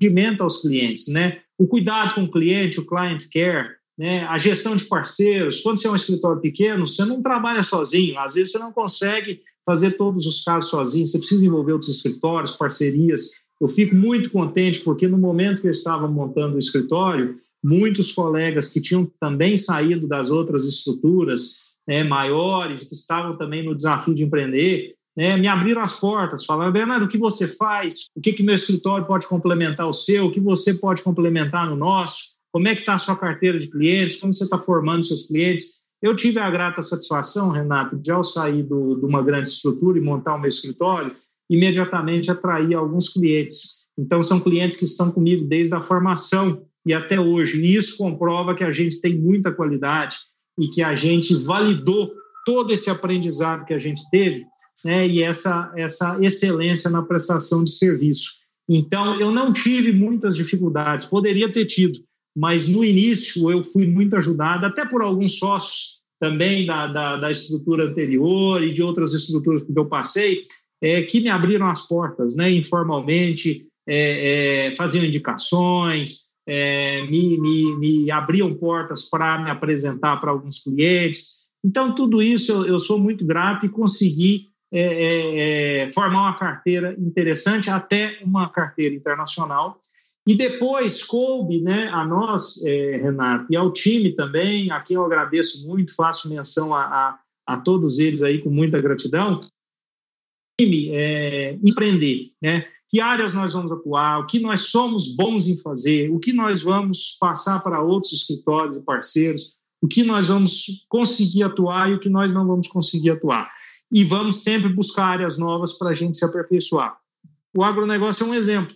atendimento aos clientes. Né? O cuidado com o cliente, o client care, né, a gestão de parceiros. Quando você é um escritório pequeno, você não trabalha sozinho, às vezes você não consegue fazer todos os casos sozinho, você precisa envolver outros escritórios, parcerias. Eu fico muito contente porque no momento que eu estava montando o escritório, muitos colegas que tinham também saído das outras estruturas né, maiores, que estavam também no desafio de empreender, né, me abriram as portas, falaram, Bernardo, o que você faz? O que, que meu escritório pode complementar o seu? O que você pode complementar no nosso? como é que está a sua carteira de clientes, como você está formando seus clientes. Eu tive a grata satisfação, Renato, de ao sair do, de uma grande estrutura e montar o meu escritório, imediatamente atrair alguns clientes. Então, são clientes que estão comigo desde a formação e até hoje. E isso comprova que a gente tem muita qualidade e que a gente validou todo esse aprendizado que a gente teve né, e essa, essa excelência na prestação de serviço. Então, eu não tive muitas dificuldades, poderia ter tido, mas no início eu fui muito ajudado, até por alguns sócios também da, da, da estrutura anterior e de outras estruturas que eu passei, é, que me abriram as portas, né, informalmente, é, é, faziam indicações, é, me, me, me, abriam portas para me apresentar para alguns clientes. Então, tudo isso eu, eu sou muito grato e consegui é, é, é, formar uma carteira interessante, até uma carteira internacional. E depois coube né, a nós, é, Renato, e ao time também, a quem eu agradeço muito, faço menção a, a, a todos eles aí com muita gratidão, time é, empreender, né? Que áreas nós vamos atuar, o que nós somos bons em fazer, o que nós vamos passar para outros escritórios e parceiros, o que nós vamos conseguir atuar e o que nós não vamos conseguir atuar. E vamos sempre buscar áreas novas para a gente se aperfeiçoar. O agronegócio é um exemplo.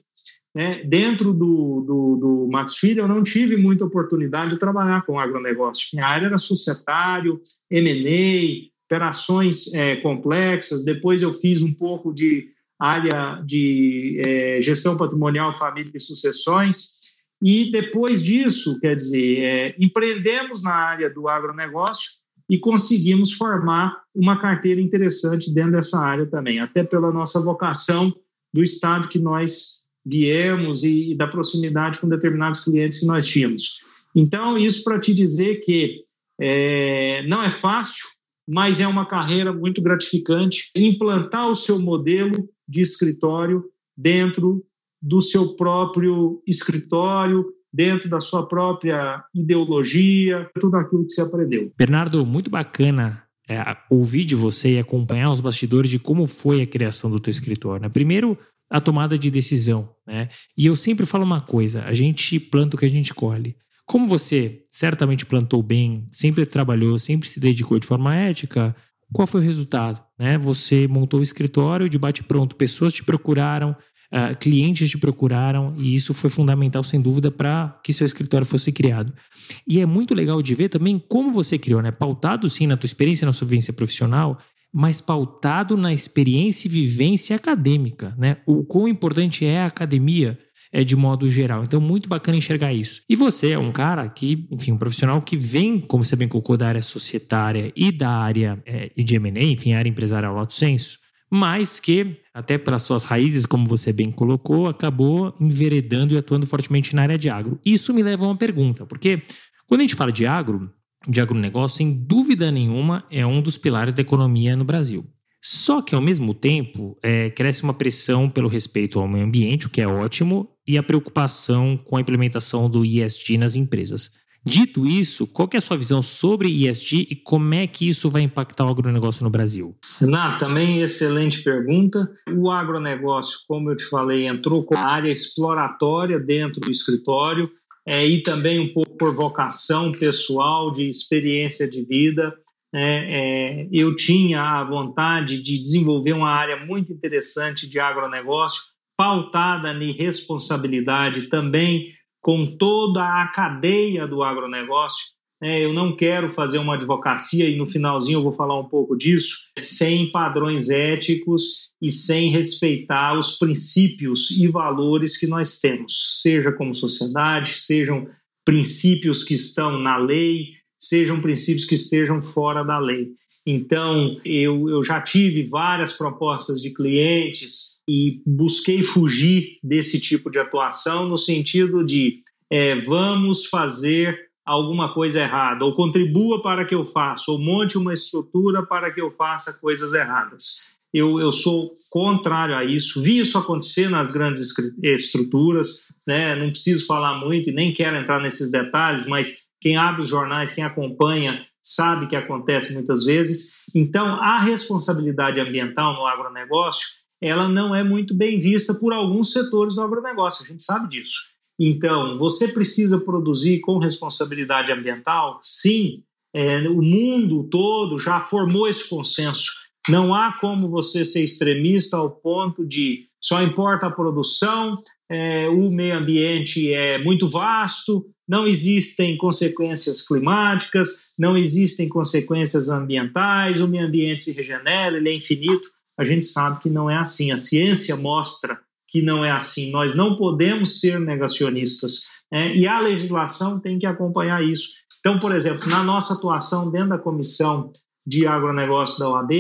Né? Dentro do, do, do Max Filho, eu não tive muita oportunidade de trabalhar com agronegócio. Minha área era societário, M&A, operações é, complexas. Depois eu fiz um pouco de área de é, gestão patrimonial, família e sucessões. E depois disso, quer dizer, é, empreendemos na área do agronegócio e conseguimos formar uma carteira interessante dentro dessa área também, até pela nossa vocação do estado que nós viemos e, e da proximidade com determinados clientes que nós tínhamos. Então, isso para te dizer que é, não é fácil, mas é uma carreira muito gratificante implantar o seu modelo de escritório dentro do seu próprio escritório, dentro da sua própria ideologia, tudo aquilo que você aprendeu. Bernardo, muito bacana é, ouvir de você e acompanhar os bastidores de como foi a criação do teu escritório. Né? Primeiro, a tomada de decisão, né? E eu sempre falo uma coisa: a gente planta o que a gente colhe. Como você certamente plantou bem, sempre trabalhou, sempre se dedicou de forma ética, qual foi o resultado? Né? Você montou o escritório de bate-pronto, pessoas te procuraram, uh, clientes te procuraram, e isso foi fundamental, sem dúvida, para que seu escritório fosse criado. E é muito legal de ver também como você criou, né? pautado sim na tua experiência, na sua vivência profissional, mas pautado na experiência e vivência acadêmica. Né? O quão importante é a academia é, de modo geral. Então, muito bacana enxergar isso. E você é um cara que, enfim, um profissional que vem, como você bem colocou, da área societária e da área é, de M&A, enfim, área empresarial alto senso, mas que, até pelas suas raízes, como você bem colocou, acabou enveredando e atuando fortemente na área de agro. Isso me leva a uma pergunta, porque quando a gente fala de agro, de agronegócio, sem dúvida nenhuma, é um dos pilares da economia no Brasil. Só que, ao mesmo tempo, é, cresce uma pressão pelo respeito ao meio ambiente, o que é ótimo, e a preocupação com a implementação do ESG nas empresas. Dito isso, qual é a sua visão sobre ESG e como é que isso vai impactar o agronegócio no Brasil? Renato, também excelente pergunta. O agronegócio, como eu te falei, entrou com a área exploratória dentro do escritório é, e também um pouco por vocação pessoal, de experiência de vida é, é, eu tinha a vontade de desenvolver uma área muito interessante de agronegócio, pautada em responsabilidade também com toda a cadeia do agronegócio. É, eu não quero fazer uma advocacia, e no finalzinho eu vou falar um pouco disso, sem padrões éticos e sem respeitar os princípios e valores que nós temos, seja como sociedade, sejam princípios que estão na lei, sejam princípios que estejam fora da lei. Então, eu, eu já tive várias propostas de clientes e busquei fugir desse tipo de atuação no sentido de é, vamos fazer alguma coisa errada, ou contribua para que eu faça, ou monte uma estrutura para que eu faça coisas erradas. Eu, eu sou contrário a isso. Vi isso acontecer nas grandes estruturas, né? não preciso falar muito e nem quero entrar nesses detalhes, mas quem abre os jornais, quem acompanha, sabe que acontece muitas vezes. Então, a responsabilidade ambiental no agronegócio, ela não é muito bem vista por alguns setores do agronegócio, a gente sabe disso. Então, você precisa produzir com responsabilidade ambiental? Sim, é, o mundo todo já formou esse consenso. Não há como você ser extremista ao ponto de só importa a produção, é, o meio ambiente é muito vasto, não existem consequências climáticas, não existem consequências ambientais, o meio ambiente se regenera, ele é infinito. A gente sabe que não é assim. A ciência mostra que não é assim. Nós não podemos ser negacionistas. Né? E a legislação tem que acompanhar isso. Então, por exemplo, na nossa atuação dentro da comissão de agronegócio da OAB,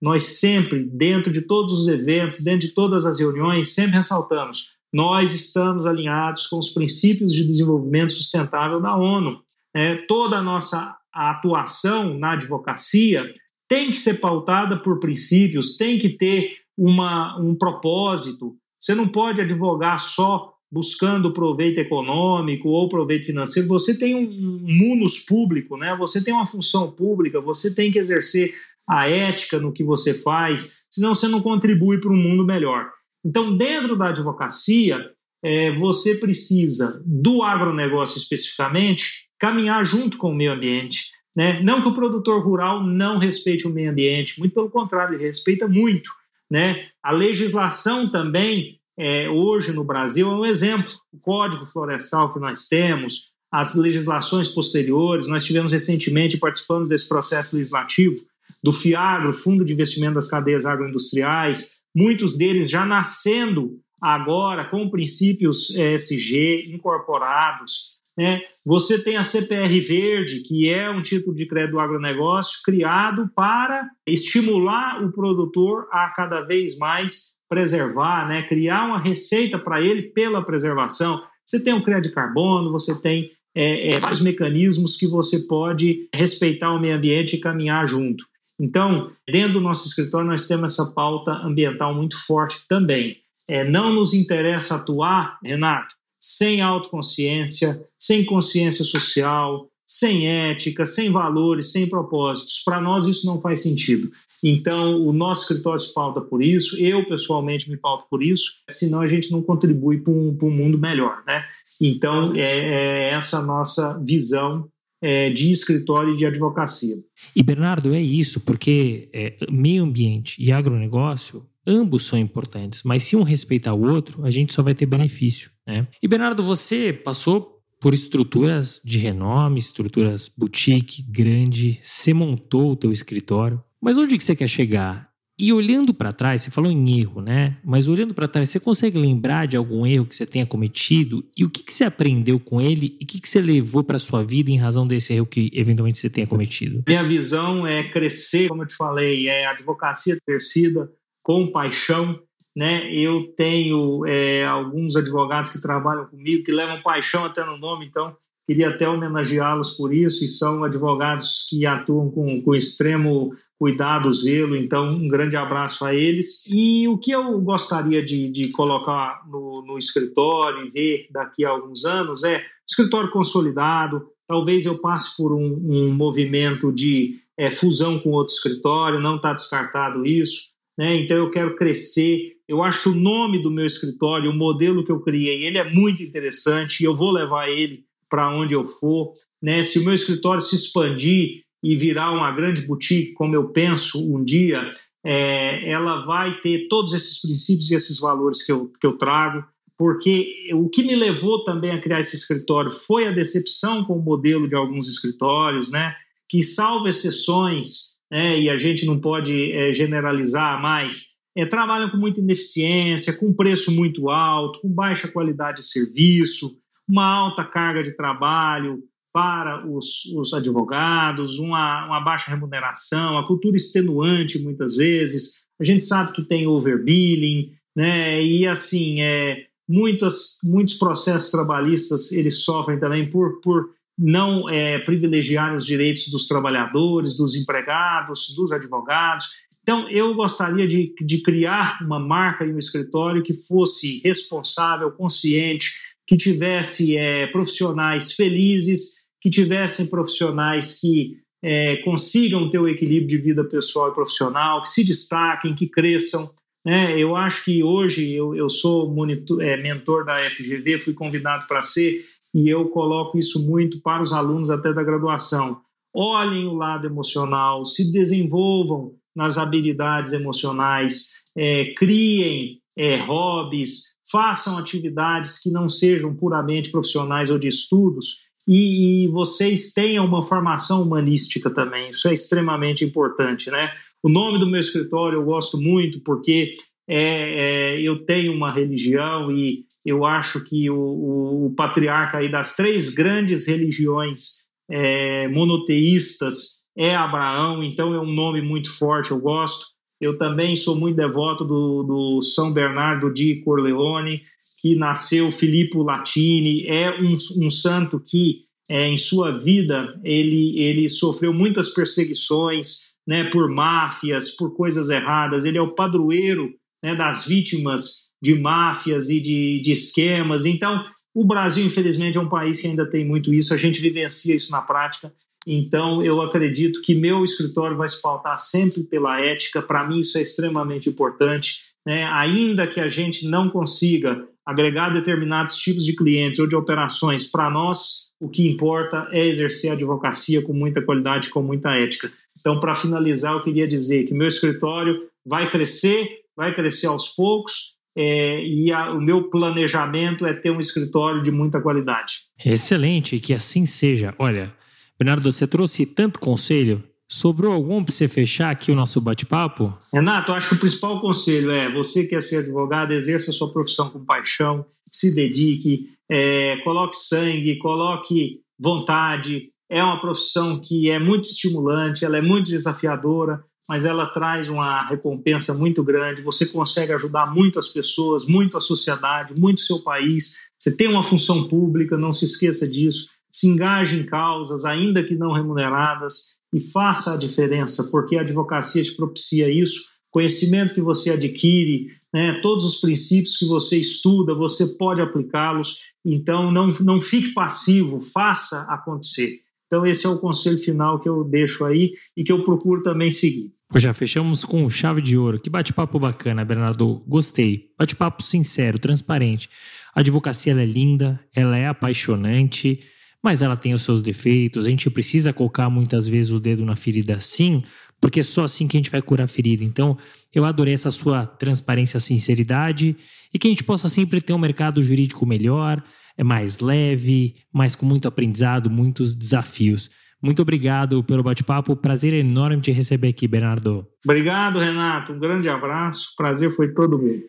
nós sempre, dentro de todos os eventos, dentro de todas as reuniões, sempre ressaltamos: nós estamos alinhados com os princípios de desenvolvimento sustentável da ONU. É, toda a nossa atuação na advocacia tem que ser pautada por princípios, tem que ter uma, um propósito. Você não pode advogar só buscando proveito econômico ou proveito financeiro. Você tem um munus público, né? você tem uma função pública, você tem que exercer a ética no que você faz, senão você não contribui para um mundo melhor. Então, dentro da advocacia, é, você precisa, do agronegócio especificamente, caminhar junto com o meio ambiente. Né? Não que o produtor rural não respeite o meio ambiente, muito pelo contrário, ele respeita muito. Né? A legislação também, é, hoje no Brasil, é um exemplo. O Código Florestal que nós temos, as legislações posteriores, nós tivemos recentemente, participando desse processo legislativo, do FIAGRO, Fundo de Investimento das Cadeias Agroindustriais, muitos deles já nascendo agora com princípios ESG incorporados. Né? Você tem a CPR Verde, que é um tipo de crédito do agronegócio criado para estimular o produtor a cada vez mais preservar, né? criar uma receita para ele pela preservação. Você tem o crédito carbono, você tem é, é, vários mecanismos que você pode respeitar o meio ambiente e caminhar junto. Então, dentro do nosso escritório, nós temos essa pauta ambiental muito forte também. É, não nos interessa atuar, Renato, sem autoconsciência, sem consciência social, sem ética, sem valores, sem propósitos. Para nós, isso não faz sentido. Então, o nosso escritório se pauta por isso, eu pessoalmente me pauto por isso, senão a gente não contribui para um, um, mundo melhor. Né? Então, é, é essa nossa visão é, de escritório e de advocacia. E Bernardo, é isso, porque é, meio ambiente e agronegócio, ambos são importantes, mas se um respeitar o outro, a gente só vai ter benefício. Né? E Bernardo, você passou por estruturas de renome, estruturas boutique, grande, você montou o teu escritório, mas onde que você quer chegar? E olhando para trás, você falou em erro, né? Mas olhando para trás, você consegue lembrar de algum erro que você tenha cometido e o que, que você aprendeu com ele e o que, que você levou para sua vida em razão desse erro que eventualmente você tenha cometido? Minha visão é crescer, como eu te falei, é advocacia exercida com paixão. Né? Eu tenho é, alguns advogados que trabalham comigo que levam paixão até no nome, então queria até homenageá-los por isso, e são advogados que atuam com, com extremo cuidado, zelo. Então, um grande abraço a eles. E o que eu gostaria de, de colocar no, no escritório e ver daqui a alguns anos é escritório consolidado. Talvez eu passe por um, um movimento de é, fusão com outro escritório, não está descartado isso. Né? Então, eu quero crescer. Eu acho que o nome do meu escritório, o modelo que eu criei, ele é muito interessante e eu vou levar ele para onde eu for. Né? Se o meu escritório se expandir, e virar uma grande boutique, como eu penso um dia, é, ela vai ter todos esses princípios e esses valores que eu, que eu trago, porque o que me levou também a criar esse escritório foi a decepção com o modelo de alguns escritórios, né, que, salvo exceções, né, e a gente não pode é, generalizar mais, é, trabalham com muita ineficiência, com preço muito alto, com baixa qualidade de serviço, uma alta carga de trabalho, para os, os advogados, uma, uma, baixa remuneração, a cultura extenuante muitas vezes. A gente sabe que tem overbilling, né? E assim, é, muitas, muitos processos trabalhistas eles sofrem também por, por não é, privilegiar os direitos dos trabalhadores, dos empregados, dos advogados. Então, eu gostaria de, de criar uma marca e um escritório que fosse responsável, consciente, que tivesse é, profissionais felizes que tivessem profissionais que é, consigam ter o equilíbrio de vida pessoal e profissional, que se destaquem, que cresçam. Né? Eu acho que hoje eu, eu sou monitor, é, mentor da FGV, fui convidado para ser, e eu coloco isso muito para os alunos até da graduação. Olhem o lado emocional, se desenvolvam nas habilidades emocionais, é, criem é, hobbies, façam atividades que não sejam puramente profissionais ou de estudos e, e, vocês tenham uma formação humanística também. Isso é extremamente importante, né? O nome do meu escritório eu gosto muito porque é, é, eu tenho uma religião e eu acho que o, o, o patriarca aí das três grandes religiões é, monoteístas é Abraão, então é um nome muito forte, eu gosto. Eu também sou muito devoto do, do São Bernardo de Corleone, que nasceu Filippo Latini, é um, um santo que é, em sua vida ele, ele sofreu muitas perseguições né, por máfias, por coisas erradas. Ele é o padroeiro né, das vítimas de máfias e de, de esquemas. Então, o Brasil, infelizmente, é um país que ainda tem muito isso, a gente vivencia isso na prática. Então, eu acredito que meu escritório vai se pautar sempre pela ética. Para mim, isso é extremamente importante. Né? Ainda que a gente não consiga agregar determinados tipos de clientes ou de operações, para nós, o que importa é exercer a advocacia com muita qualidade, com muita ética. Então, para finalizar, eu queria dizer que meu escritório vai crescer, vai crescer aos poucos, é, e a, o meu planejamento é ter um escritório de muita qualidade. Excelente, que assim seja. Olha, Bernardo, você trouxe tanto conselho. Sobrou algum para você fechar aqui o nosso bate-papo? Renato, acho que o principal conselho é você quer ser advogado, exerça a sua profissão com paixão, se dedique, é, coloque sangue, coloque vontade. É uma profissão que é muito estimulante, ela é muito desafiadora, mas ela traz uma recompensa muito grande. Você consegue ajudar muito as pessoas, muito a sociedade, muito seu país. Você tem uma função pública, não se esqueça disso. Se engaje em causas, ainda que não remuneradas, e faça a diferença, porque a advocacia te propicia isso. Conhecimento que você adquire, né, todos os princípios que você estuda, você pode aplicá-los. Então, não, não fique passivo, faça acontecer. Então, esse é o conselho final que eu deixo aí e que eu procuro também seguir. Já fechamos com chave de ouro. Que bate-papo bacana, Bernardo. Gostei. Bate-papo sincero, transparente. A advocacia é linda, ela é apaixonante, mas ela tem os seus defeitos. A gente precisa colocar muitas vezes o dedo na ferida sim, porque é só assim que a gente vai curar a ferida. Então, eu adorei essa sua transparência, sinceridade e que a gente possa sempre ter um mercado jurídico melhor, é mais leve, mas com muito aprendizado, muitos desafios. Muito obrigado pelo bate-papo. Prazer enorme te receber aqui, Bernardo. Obrigado, Renato. Um grande abraço. Prazer foi todo meu.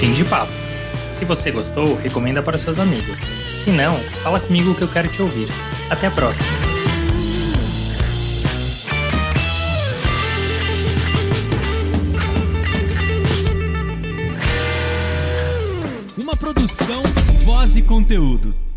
Fim de papo. Se você gostou, recomenda para seus amigos. Se não, fala comigo que eu quero te ouvir. Até a próxima. Uma produção, voz e conteúdo.